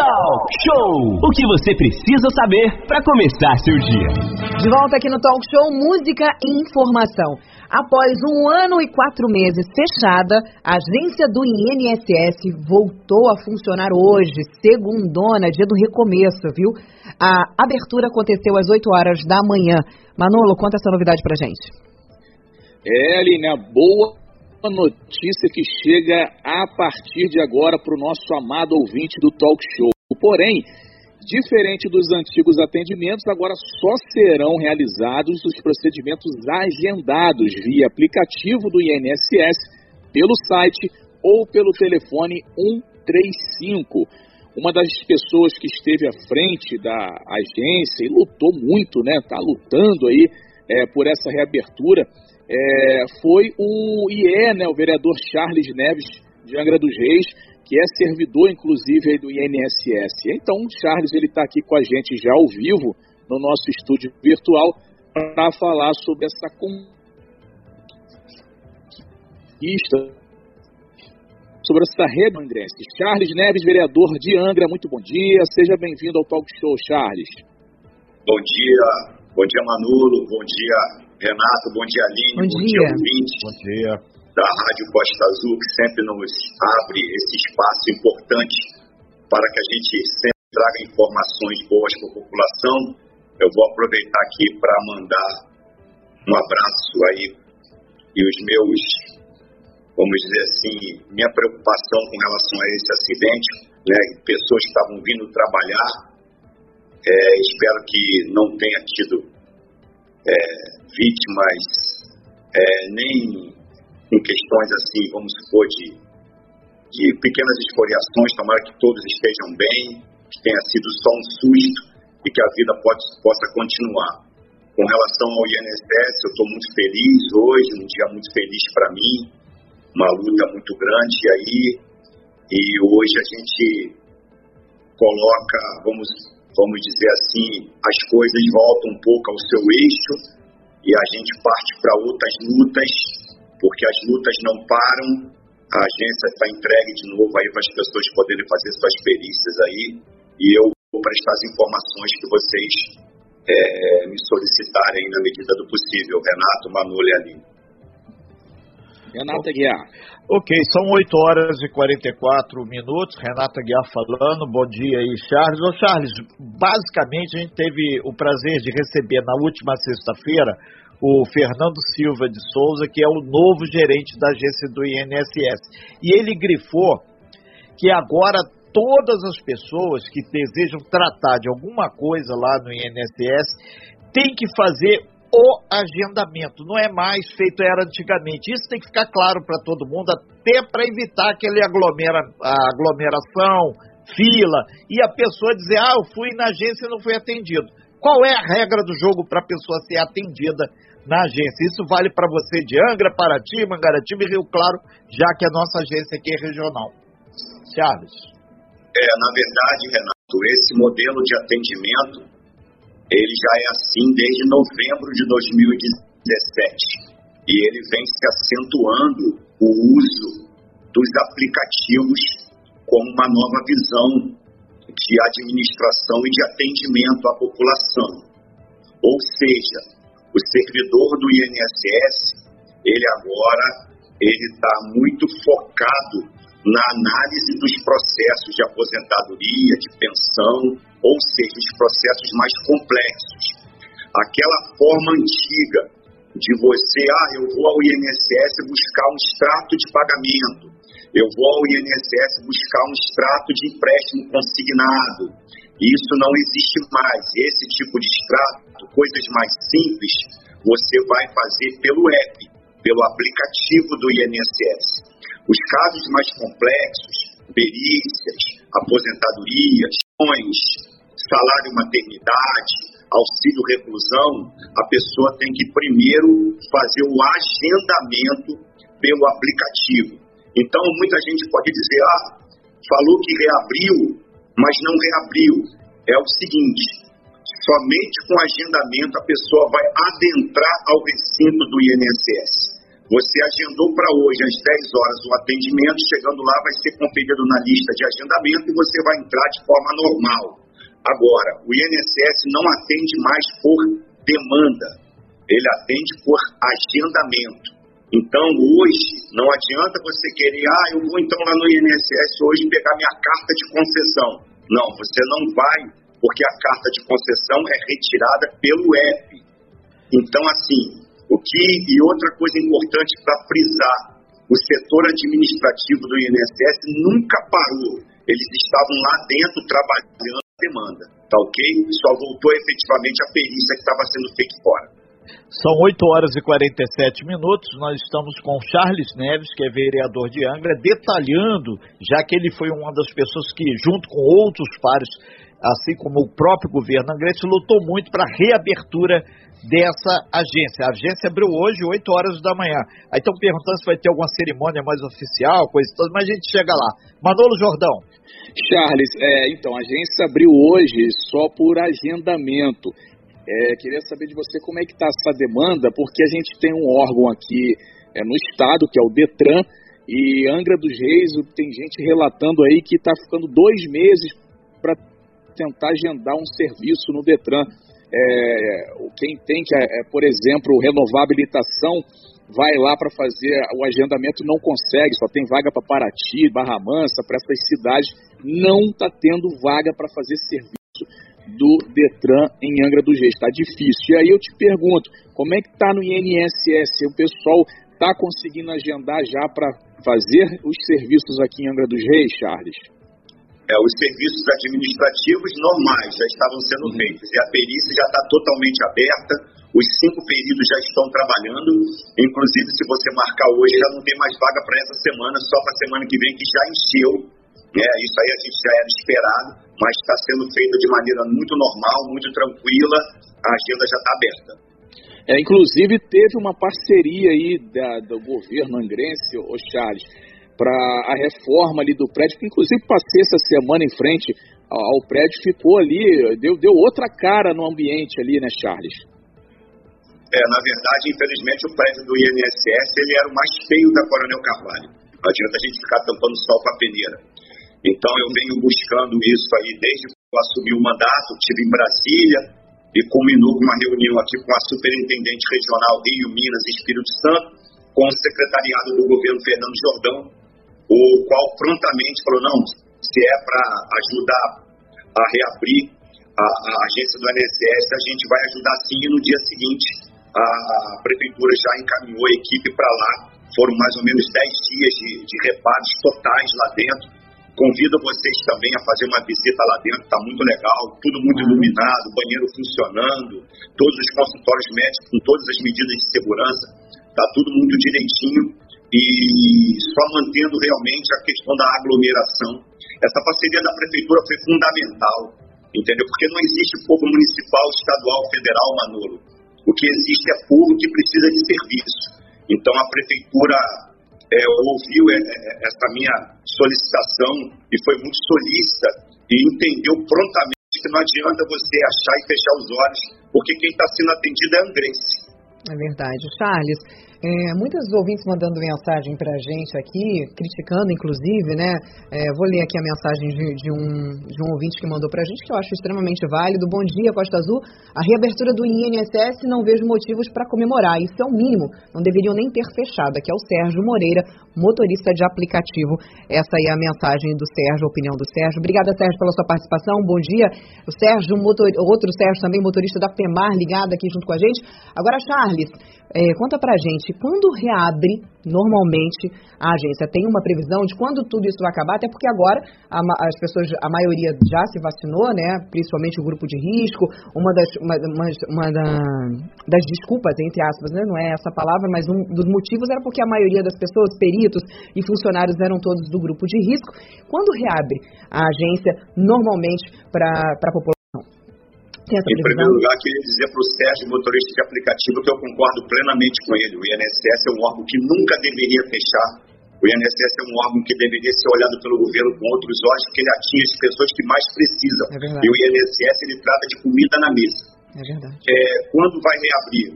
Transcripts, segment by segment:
Talk Show! O que você precisa saber para começar seu dia. De volta aqui no Talk Show, música e informação. Após um ano e quatro meses fechada, a agência do INSS voltou a funcionar hoje, segundona, dia do recomeço, viu? A abertura aconteceu às 8 horas da manhã. Manolo, conta essa novidade pra gente. É, Aline, boa notícia que chega a partir de agora para o nosso amado ouvinte do Talk Show. Porém, diferente dos antigos atendimentos, agora só serão realizados os procedimentos agendados via aplicativo do INSS, pelo site ou pelo telefone 135. Uma das pessoas que esteve à frente da agência e lutou muito, né? Está lutando aí é, por essa reabertura é, foi o IE, né, o vereador Charles Neves de Angra dos Reis, que é servidor, inclusive, do INSS. Então, o Charles ele está aqui com a gente já ao vivo, no nosso estúdio virtual, para falar sobre essa conquista, sobre essa rede andrense. Charles Neves, vereador de Angra, muito bom dia, seja bem-vindo ao Talk Show, Charles. Bom dia, bom dia Manolo, bom dia Renato, bom dia Aline, bom, bom dia, ouvinte bom dia. da Rádio Costa Azul, que sempre nos abre esse espaço importante para que a gente sempre traga informações boas para a população. Eu vou aproveitar aqui para mandar um abraço aí e os meus, vamos dizer assim, minha preocupação com relação a esse acidente, né? Pessoas que estavam vindo trabalhar, é, espero que não tenha tido é, vítimas é, nem em questões assim, vamos supor, de, de pequenas escoriações, tomara que todos estejam bem, que tenha sido só um susto e que a vida pode, possa continuar. Com relação ao INSS, eu estou muito feliz hoje, um dia muito feliz para mim, uma luta muito grande aí, e hoje a gente coloca, vamos vamos dizer assim, as coisas voltam um pouco ao seu eixo e a gente parte para outras lutas, porque as lutas não param, a agência está entregue de novo aí para as pessoas poderem fazer suas perícias aí. E eu vou prestar as informações que vocês é, me solicitarem na medida do possível, Renato, Manolo e Aline. Renata Guiar. Ok, são 8 horas e 44 minutos. Renata Guiar falando. Bom dia aí, Charles. Ô, Charles, basicamente a gente teve o prazer de receber na última sexta-feira o Fernando Silva de Souza, que é o novo gerente da agência do INSS. E ele grifou que agora todas as pessoas que desejam tratar de alguma coisa lá no INSS têm que fazer o agendamento. Não é mais feito era antigamente. Isso tem que ficar claro para todo mundo, até para evitar aquele aglomera, aglomeração, fila, e a pessoa dizer, ah, eu fui na agência e não fui atendido. Qual é a regra do jogo para a pessoa ser atendida na agência? Isso vale para você de Angra, Paraty, Mangaratiba e Rio Claro, já que a nossa agência aqui é regional. Charles. É, na verdade, Renato, esse modelo de atendimento ele já é assim desde novembro de 2017 e ele vem se acentuando o uso dos aplicativos como uma nova visão de administração e de atendimento à população. Ou seja, o servidor do INSS, ele agora ele está muito focado na análise dos processos de aposentadoria, de pensão, ou seja, os processos mais complexos. Aquela forma antiga de você, ah, eu vou ao INSS buscar um extrato de pagamento, eu vou ao INSS buscar um extrato de empréstimo consignado. Isso não existe mais. Esse tipo de extrato, coisas mais simples, você vai fazer pelo app, pelo aplicativo do INSS. Os casos mais complexos, perícias, aposentadorias, salário maternidade, auxílio reclusão, a pessoa tem que primeiro fazer o agendamento pelo aplicativo. Então, muita gente pode dizer, ah, falou que reabriu, mas não reabriu. É o seguinte, somente com agendamento a pessoa vai adentrar ao recinto do INSS Você agendou para hoje às 10 horas o atendimento, chegando lá vai ser conferido na lista de agendamento e você vai entrar de forma normal. Agora, o INSS não atende mais por demanda, ele atende por agendamento. Então, hoje, não adianta você querer, ah, eu vou então lá no INSS hoje pegar minha carta de concessão. Não, você não vai, porque a carta de concessão é retirada pelo app. Então, assim, o que, e outra coisa importante para frisar, o setor administrativo do INSS nunca parou. Eles estavam lá dentro trabalhando a demanda, tá ok? Só voltou efetivamente a perícia que estava sendo feita fora. São 8 horas e 47 minutos. Nós estamos com Charles Neves, que é vereador de Angra, detalhando, já que ele foi uma das pessoas que, junto com outros pares, assim como o próprio governo angrense, lutou muito para a reabertura dessa agência. A agência abriu hoje, 8 horas da manhã. Aí estão perguntando se vai ter alguma cerimônia mais oficial, coisa toda, mas a gente chega lá. Manolo Jordão. Charles, é, então, a agência abriu hoje só por agendamento. É, queria saber de você como é que está essa demanda, porque a gente tem um órgão aqui é, no estado, que é o DETRAN, e Angra dos Reis, tem gente relatando aí que está ficando dois meses para tentar agendar um serviço no DETRAN. É, quem tem que, é, por exemplo, renovar a habilitação, vai lá para fazer o agendamento não consegue, só tem vaga para Paraty, Barra Mansa, para essas cidades, não está tendo vaga para fazer serviço do Detran em Angra dos Reis. Está difícil. E aí eu te pergunto, como é que está no INSS? O pessoal está conseguindo agendar já para fazer os serviços aqui em Angra dos Reis, Charles? É, os serviços administrativos normais já estavam sendo uhum. feitos e a perícia já está totalmente aberta. Os cinco peritos já estão trabalhando. Inclusive, se você marcar hoje, já não tem mais vaga para essa semana, só para a semana que vem, que já encheu. É, isso aí a gente já era esperado, mas está sendo feito de maneira muito normal, muito tranquila. A agenda já está aberta. É, inclusive, teve uma parceria aí da, do governo angrense, o Charles, para a reforma ali do prédio, que inclusive passei essa semana em frente ao prédio, ficou ali, deu, deu outra cara no ambiente ali, né, Charles? É, na verdade, infelizmente, o prédio do INSS ele era o mais feio da Coronel Carvalho. Não adianta a gente ficar tampando sol com a peneira. Então, eu venho buscando isso aí desde que eu assumi o mandato, estive em Brasília e culminou com uma reunião aqui com a Superintendente Regional Rio, Minas e Espírito Santo, com o secretariado do governo Fernando Jordão, o qual prontamente falou, não, se é para ajudar a reabrir a, a, agência do INSS, a gente vai ajudar sim, e no dia seguinte a, prefeitura já encaminhou a equipe para lá, foram mais ou menos 10 dias de, de reparos totais lá dentro, convido vocês também a fazer uma visita lá dentro, está muito legal, tudo muito iluminado, banheiro funcionando, todos os consultórios médicos com todas as medidas de segurança, está tudo muito direitinho e só mantendo realmente a questão da aglomeração. Essa parceria da prefeitura foi fundamental, entendeu? Porque não existe povo municipal, estadual, federal, Manolo. O que existe é povo que precisa de serviço. Então a prefeitura é, ouviu é, é, essa minha solicitação e foi muito solícita e entendeu prontamente que não adianta você achar e fechar os olhos, porque quem está sendo atendido é Angrense. É verdade. Charles, é, muitos ouvintes mandando mensagem para a gente aqui, criticando inclusive, né? É, vou ler aqui a mensagem de, de, um, de um ouvinte que mandou para a gente, que eu acho extremamente válido. Bom dia, Costa Azul. A reabertura do INSS não vejo motivos para comemorar, isso é o mínimo. Não deveriam nem ter fechado. Aqui é o Sérgio Moreira, motorista de aplicativo. Essa aí é a mensagem do Sérgio, a opinião do Sérgio. Obrigada, Sérgio, pela sua participação. Bom dia. O Sérgio, motor, outro Sérgio também, motorista da FEMAR, ligado aqui junto com a gente. Agora, Charles, é, conta pra gente, quando reabre normalmente a agência? Tem uma previsão de quando tudo isso vai acabar? Até porque agora a, as pessoas, a maioria já se vacinou, né? Principalmente o grupo de risco. Uma das, uma, uma, uma da, das desculpas, entre aspas, né? Não é essa palavra, mas um dos motivos era porque a maioria das pessoas, peritos e funcionários eram todos do grupo de risco. Quando reabre a agência normalmente para a população? Em primeiro lugar, queria dizer para o Sérgio, motorista de aplicativo, que eu concordo plenamente com ele. O INSS é um órgão que nunca deveria fechar. O INSS é um órgão que deveria ser olhado pelo governo com outros olhos, porque ele atinge as pessoas que mais precisam. É e o INSS ele trata de comida na mesa. É verdade. É, quando vai reabrir?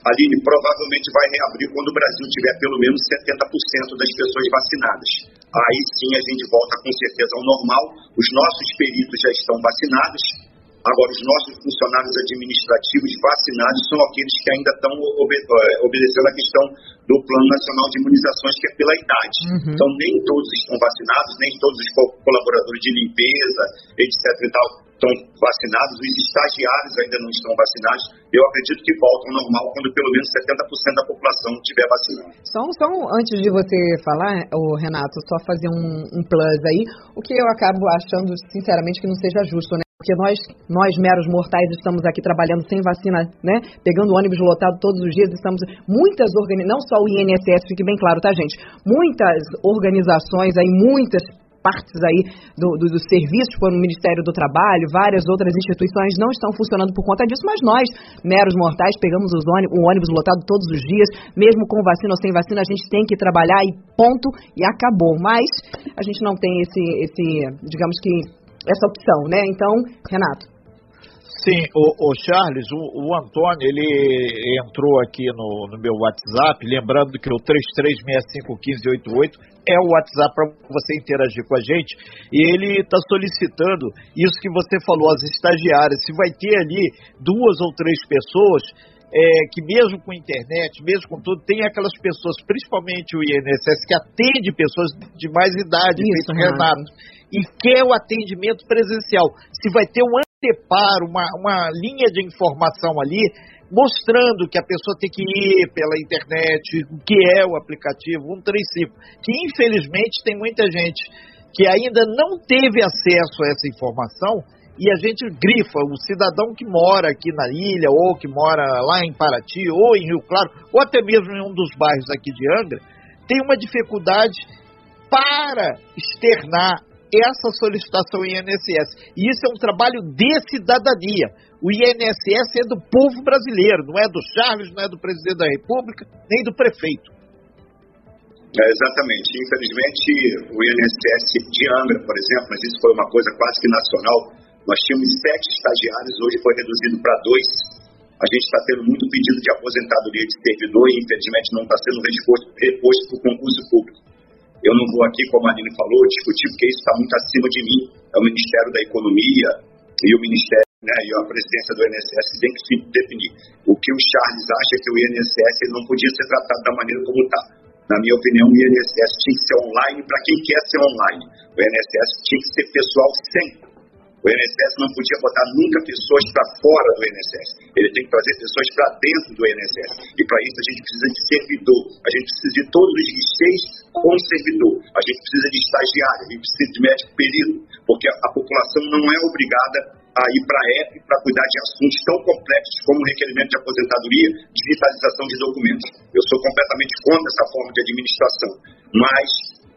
Aline, provavelmente vai reabrir quando o Brasil tiver pelo menos 70% das pessoas vacinadas. Aí sim a gente volta com certeza ao normal. Os nossos peritos já estão vacinados. Agora, os nossos funcionários administrativos vacinados são aqueles que ainda estão eh, obedecendo a questão do Plano Nacional de Imunizações, que é pela idade. Uhum. Então, nem todos estão vacinados, nem todos os colaboradores de limpeza, etc. e tal, estão vacinados, os estagiários ainda não estão vacinados. Eu acredito que voltam ao normal quando pelo menos 70% da população estiver vacinada. Só, só antes de você falar, o Renato, só fazer um, um plus aí, o que eu acabo achando, sinceramente, que não seja justo, né? Porque nós, nós meros mortais, estamos aqui trabalhando sem vacina, né? Pegando ônibus lotado todos os dias, estamos muitas organizações, não só o INSS, fique bem claro, tá, gente? Muitas organizações aí, muitas partes aí do, do, do serviço, tipo no Ministério do Trabalho, várias outras instituições não estão funcionando por conta disso, mas nós, meros mortais, pegamos os ônibus, o ônibus lotado todos os dias, mesmo com vacina ou sem vacina, a gente tem que trabalhar e ponto, e acabou. Mas a gente não tem esse, esse digamos que, essa opção, né? Então, Renato. Sim, o, o Charles, o, o, Antônio, ele entrou aqui no, no, meu WhatsApp, lembrando que o 33651588 é o WhatsApp para você interagir com a gente, e ele está solicitando isso que você falou, as estagiárias, se vai ter ali duas ou três pessoas é, que mesmo com internet, mesmo com tudo, tem aquelas pessoas, principalmente o INSS, que atende pessoas de mais idade, Isso, Renato, e quer o atendimento presencial. Se vai ter um anteparo, uma, uma linha de informação ali, mostrando que a pessoa tem que ir pela internet, o que é o aplicativo 135, que infelizmente tem muita gente que ainda não teve acesso a essa informação e a gente grifa o cidadão que mora aqui na ilha, ou que mora lá em Paraty, ou em Rio Claro, ou até mesmo em um dos bairros aqui de Angra, tem uma dificuldade para externar essa solicitação INSS. E isso é um trabalho de cidadania. O INSS é do povo brasileiro, não é do Charles, não é do presidente da República, nem do prefeito. É, exatamente. Infelizmente, o INSS de Angra, por exemplo, mas isso foi uma coisa quase que nacional, nós tínhamos sete estagiários, hoje foi reduzido para dois. A gente está tendo muito pedido de aposentadoria de servidor e, infelizmente, não está sendo reposto, reposto por concurso público. Eu não vou aqui, como a Aline falou, discutir, porque isso está muito acima de mim. É o Ministério da Economia e o Ministério né, e a presidência do INSS que tem que se definir. O que o Charles acha que o INSS não podia ser tratado da maneira como está. Na minha opinião, o INSS tinha que ser online para quem quer ser online. O INSS tinha que ser pessoal sempre. O INSS não podia botar nunca pessoas para fora do INSS. Ele tem que trazer pessoas para dentro do INSS. E para isso a gente precisa de servidor. A gente precisa de todos os guichês com servidor. A gente precisa de estagiário, a gente precisa de médico perito, porque a, a população não é obrigada a ir para a EP para cuidar de assuntos tão complexos como requerimento de aposentadoria, digitalização de documentos. Eu sou completamente contra essa forma de administração, mas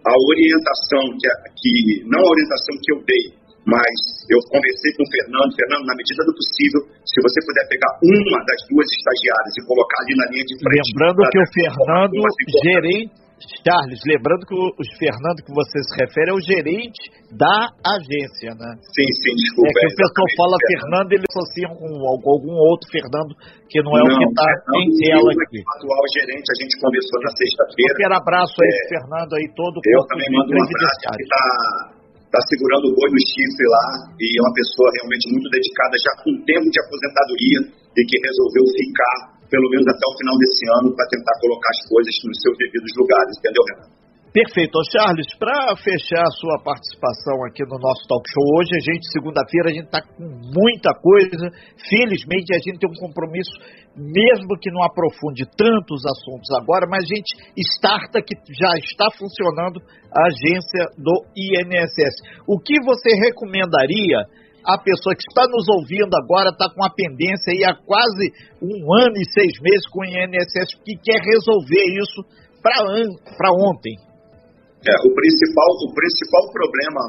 a orientação que, que não a orientação que eu dei, mas eu conversei com o Fernando, Fernando, na medida do possível, se você puder pegar uma das duas estagiárias e colocar ali na linha de frente. Lembrando que o Fernando, gerente, Charles, lembrando que o, Fernando que você se refere é o gerente da agência, né? Sim, sim, desculpa. É que o pessoal fala Fernando, Fernando ele associa com algum outro Fernando que não é não, o que está em tela aqui. O atual gerente, a gente conversou na sexta-feira. Um quero abraço aí, é, Fernando, aí todo o Eu também mando um abraço, que está tá segurando o boi no chifre lá e é uma pessoa realmente muito dedicada, já com tempo de aposentadoria e que resolveu ficar pelo menos até o final desse ano, para tentar colocar as coisas nos seus devidos lugares, entendeu, Renato? Perfeito. Charles, para fechar a sua participação aqui no nosso talk show hoje, a gente, segunda-feira, a gente está com muita coisa. Felizmente, a gente tem um compromisso, mesmo que não aprofunde tantos assuntos agora, mas a gente starta que já está funcionando a agência do INSS. O que você recomendaria a pessoa que está nos ouvindo agora está com a pendência aí há quase um ano e seis meses com o INSS que quer resolver isso para ontem. É, o principal, o principal problema,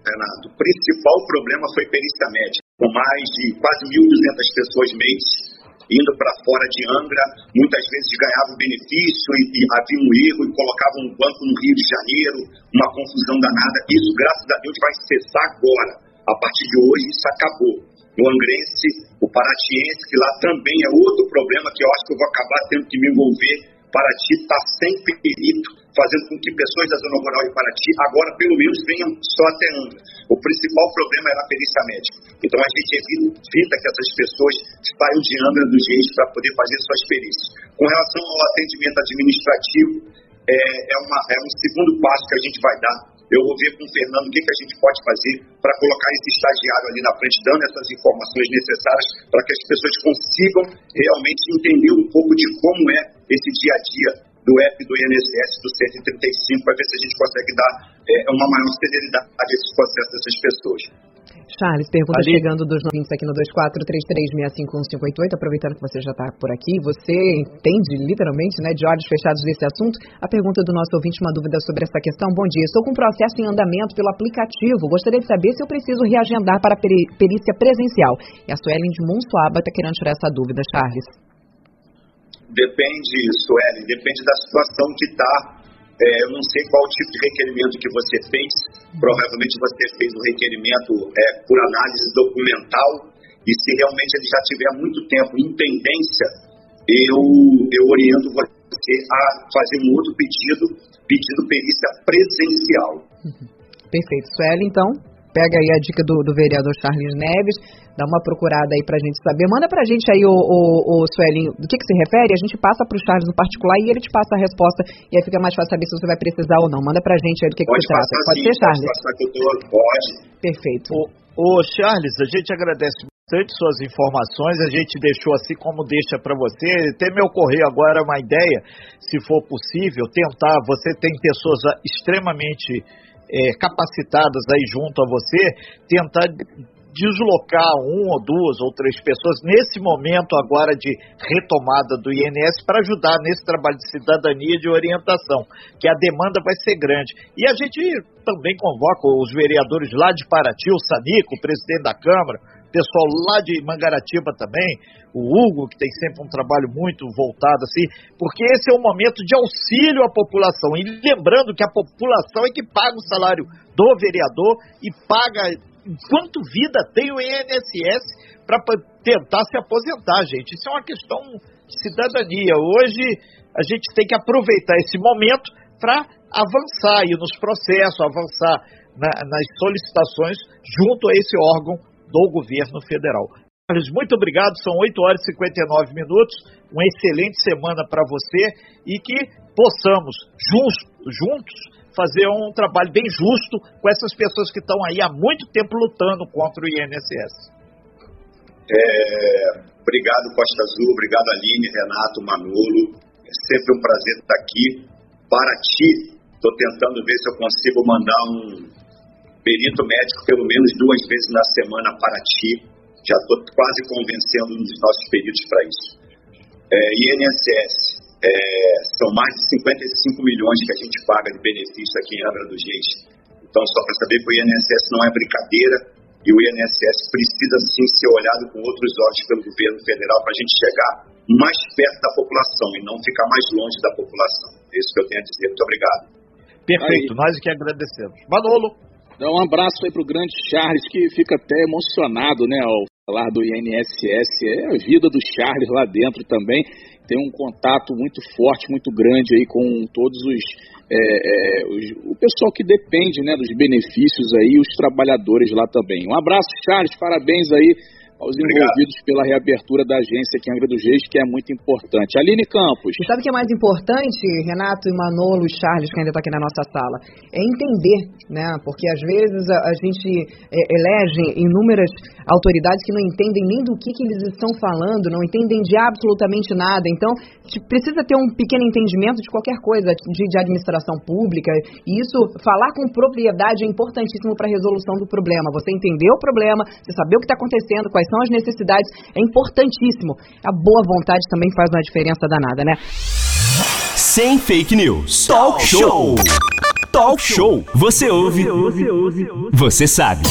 Renato, o principal problema foi perícia médica, com mais de quase 1.200 pessoas mês indo para fora de Angra, muitas vezes ganhavam benefício e, e havia um erro e colocavam um banco no Rio de Janeiro, uma confusão danada. Isso, graças a Deus, vai cessar agora a partir de hoje isso acabou. no Angrense, o Paratiense, que lá também é outro problema que eu acho que eu vou acabar tendo que me envolver. Paraty está sem perito, fazendo com que pessoas da Zona Rural de Paraty agora, pelo menos, venham só até Angra. O principal problema era a perícia médica. Então a gente evita que essas pessoas saiam de Angra dos Reis para poder fazer suas perícias. Com relação ao atendimento administrativo, é, é, uma, é um segundo passo que a gente vai dar eu vou ver com o Fernando o que, que a gente pode fazer para colocar esse estagiário ali na frente, dando essas informações necessárias para que as pessoas consigam realmente entender um pouco de como é esse dia a dia do app do INSS do 135, para ver se a gente consegue dar é, uma maior celeridade a esses processos dessas pessoas. Charles, pergunta Ali... chegando dos novinhos aqui no 2433651558, aproveitando que você já está por aqui, você entende literalmente, né, de olhos fechados desse assunto? A pergunta do nosso ouvinte, uma dúvida sobre essa questão. Bom dia, estou com um processo em andamento pelo aplicativo, gostaria de saber se eu preciso reagendar para peri perícia presencial. E a Suelen de Monsuaba está querendo tirar essa dúvida, Charles. Depende, Suelen, depende da situação que está é, eu não sei qual tipo de requerimento que você fez. Provavelmente você fez um requerimento é, por análise documental e se realmente ele já tiver muito tempo em pendência, eu, eu oriento você a fazer um outro pedido, pedindo perícia presencial. Perfeito. Sueli, então, pega aí a dica do, do vereador Charles Neves, dá uma procurada aí pra gente saber. Manda pra gente aí, o, o, o Suelinho, do que, que se refere, a gente passa pro Charles no particular e ele te passa a resposta e aí fica mais fácil saber se você vai precisar ou não. Manda pra gente aí do que, que se trata. Pode sim, ser, Charles? Pode, pode. Perfeito. O, o Charles, a gente agradece bastante suas informações, a gente deixou assim como deixa para você. Até me ocorreu agora uma ideia, se for possível, tentar. Você tem pessoas extremamente é, capacitadas aí junto a você, tentar deslocar um ou duas ou três pessoas nesse momento agora de retomada do INS para ajudar nesse trabalho de cidadania e de orientação, que a demanda vai ser grande. E a gente também convoca os vereadores lá de Paraty, o Sanico, o presidente da Câmara, pessoal lá de Mangaratiba também, o Hugo, que tem sempre um trabalho muito voltado assim, porque esse é um momento de auxílio à população. E lembrando que a população é que paga o salário do vereador e paga enquanto vida tem o INSS para tentar se aposentar, gente. Isso é uma questão de cidadania. Hoje a gente tem que aproveitar esse momento para avançar aí nos processos, avançar na, nas solicitações junto a esse órgão do governo federal. Carlos, muito obrigado. São 8 horas e 59 minutos. Uma excelente semana para você e que possamos juntos fazer um trabalho bem justo com essas pessoas que estão aí há muito tempo lutando contra o INSS. É, obrigado, Costa Azul. Obrigado, Aline, Renato, Manolo. É sempre um prazer estar aqui. Para ti, estou tentando ver se eu consigo mandar um perito médico pelo menos duas vezes na semana para ti. Já estou quase convencendo um dos nossos peritos para isso. É, INSS, é, são mais de 55 milhões que a gente paga de benefício aqui em Angra dos Reis. Então, só para saber que o INSS não é brincadeira e o INSS precisa sim ser olhado com outros olhos pelo governo federal para a gente chegar mais perto da população e não ficar mais longe da população. É isso que eu tenho a dizer. Muito obrigado. Perfeito, aí. nós que agradecemos. Manolo. Dá um abraço aí para o grande Charles, que fica até emocionado, né, ao falar do INSS. É a vida do Charles lá dentro também. Tem um contato muito forte, muito grande aí com todos os, é, é, os, o pessoal que depende né, dos benefícios aí, os trabalhadores lá também. Um abraço, Charles, parabéns aí aos envolvidos pela reabertura da agência aqui em Angra dos Reis, que é muito importante. Aline Campos. E sabe o que é mais importante, Renato e Manolo e Charles, que ainda está aqui na nossa sala? É entender, né? Porque às vezes a, a gente é, elege inúmeras autoridades que não entendem nem do que, que eles estão falando, não entendem de absolutamente nada. Então, precisa ter um pequeno entendimento de qualquer coisa, de, de administração pública. E isso, falar com propriedade é importantíssimo para a resolução do problema. Você entender o problema, você saber o que está acontecendo, quais são as necessidades, é importantíssimo. A boa vontade também faz uma diferença danada, né? Sem fake news. Talk show. Talk show. Você ouve. Você sabe.